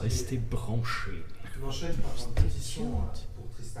rester branché. Par pour Tristan.